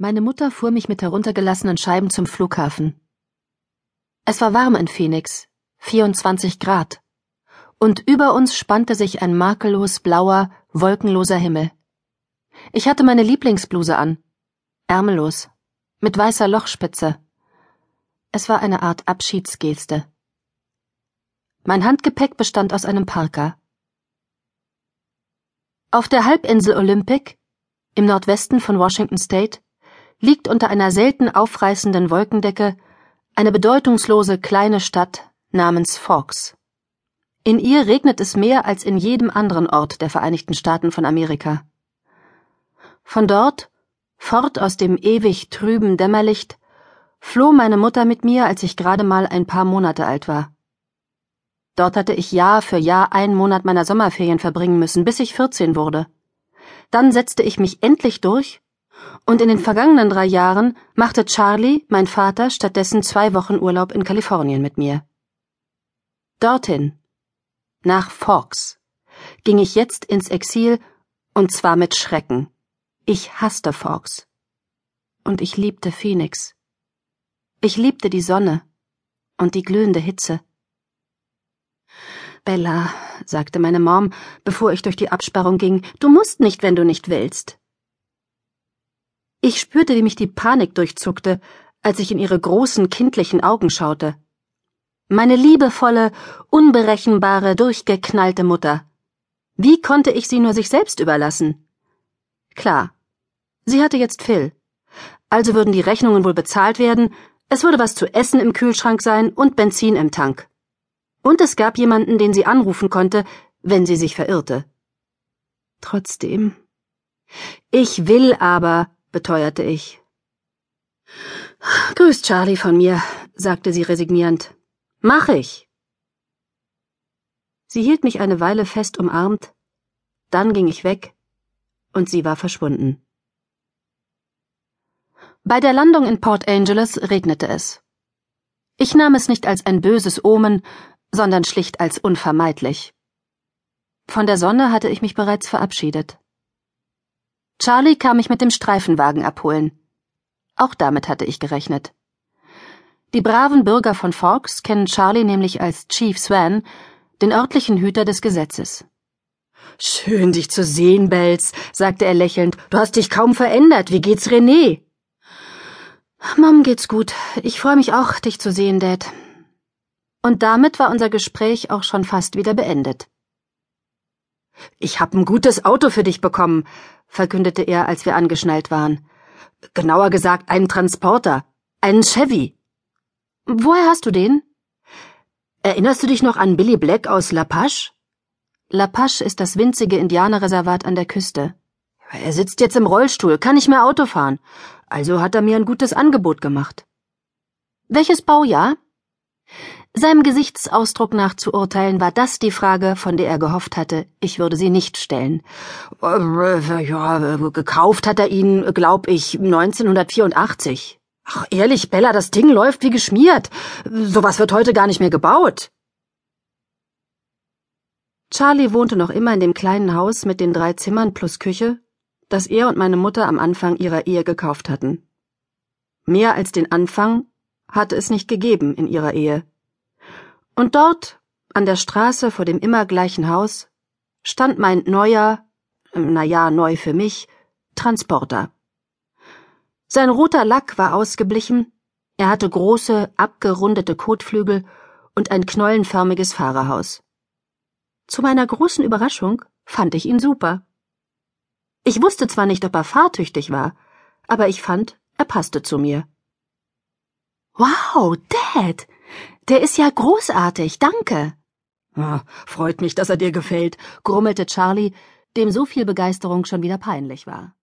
Meine Mutter fuhr mich mit heruntergelassenen Scheiben zum Flughafen. Es war warm in Phoenix, 24 Grad, und über uns spannte sich ein makellos blauer, wolkenloser Himmel. Ich hatte meine Lieblingsbluse an, ärmellos, mit weißer Lochspitze. Es war eine Art Abschiedsgeste. Mein Handgepäck bestand aus einem Parker. Auf der Halbinsel Olympic, im Nordwesten von Washington State, liegt unter einer selten aufreißenden Wolkendecke eine bedeutungslose kleine Stadt namens Forks. In ihr regnet es mehr als in jedem anderen Ort der Vereinigten Staaten von Amerika. Von dort, fort aus dem ewig trüben Dämmerlicht, floh meine Mutter mit mir, als ich gerade mal ein paar Monate alt war. Dort hatte ich Jahr für Jahr einen Monat meiner Sommerferien verbringen müssen, bis ich 14 wurde. Dann setzte ich mich endlich durch und in den vergangenen drei Jahren machte Charlie, mein Vater, stattdessen zwei Wochen Urlaub in Kalifornien mit mir. Dorthin, nach Forks, ging ich jetzt ins Exil, und zwar mit Schrecken. Ich hasste Forks. Und ich liebte Phoenix. Ich liebte die Sonne und die glühende Hitze. Bella, sagte meine Mom, bevor ich durch die Absperrung ging, du musst nicht, wenn du nicht willst. Ich spürte, wie mich die Panik durchzuckte, als ich in ihre großen kindlichen Augen schaute. Meine liebevolle, unberechenbare, durchgeknallte Mutter. Wie konnte ich sie nur sich selbst überlassen? Klar, sie hatte jetzt Phil. Also würden die Rechnungen wohl bezahlt werden, es würde was zu essen im Kühlschrank sein und Benzin im Tank. Und es gab jemanden, den sie anrufen konnte, wenn sie sich verirrte. Trotzdem. Ich will aber, beteuerte ich. Grüß Charlie von mir, sagte sie resignierend. Mach ich. Sie hielt mich eine Weile fest umarmt, dann ging ich weg, und sie war verschwunden. Bei der Landung in Port Angeles regnete es. Ich nahm es nicht als ein böses Omen, sondern schlicht als unvermeidlich. Von der Sonne hatte ich mich bereits verabschiedet. Charlie kam mich mit dem Streifenwagen abholen. Auch damit hatte ich gerechnet. Die braven Bürger von Forks kennen Charlie nämlich als Chief Swan, den örtlichen Hüter des Gesetzes. Schön, dich zu sehen, Bells, sagte er lächelnd. Du hast dich kaum verändert. Wie geht's René? Mom geht's gut. Ich freue mich auch, dich zu sehen, Dad. Und damit war unser Gespräch auch schon fast wieder beendet. Ich hab ein gutes Auto für dich bekommen, verkündete er, als wir angeschnallt waren. Genauer gesagt einen Transporter, einen Chevy. Woher hast du den? Erinnerst du dich noch an Billy Black aus La Pache? La Pache ist das winzige Indianerreservat an der Küste. Er sitzt jetzt im Rollstuhl, kann nicht mehr Auto fahren. Also hat er mir ein gutes Angebot gemacht. Welches Baujahr? Seinem Gesichtsausdruck nach zu urteilen war das die Frage, von der er gehofft hatte, ich würde sie nicht stellen. Äh, ja, gekauft hat er ihn, glaub ich, 1984. Ach, ehrlich, Bella, das Ding läuft wie geschmiert. Sowas wird heute gar nicht mehr gebaut. Charlie wohnte noch immer in dem kleinen Haus mit den drei Zimmern plus Küche, das er und meine Mutter am Anfang ihrer Ehe gekauft hatten. Mehr als den Anfang hatte es nicht gegeben in ihrer Ehe. Und dort, an der Straße vor dem immer gleichen Haus, stand mein neuer, na ja, neu für mich, Transporter. Sein roter Lack war ausgeblichen, er hatte große, abgerundete Kotflügel und ein knollenförmiges Fahrerhaus. Zu meiner großen Überraschung fand ich ihn super. Ich wusste zwar nicht, ob er fahrtüchtig war, aber ich fand, er passte zu mir. Wow, Dad, der ist ja großartig, danke. Ah, freut mich, dass er dir gefällt, grummelte Charlie, dem so viel Begeisterung schon wieder peinlich war.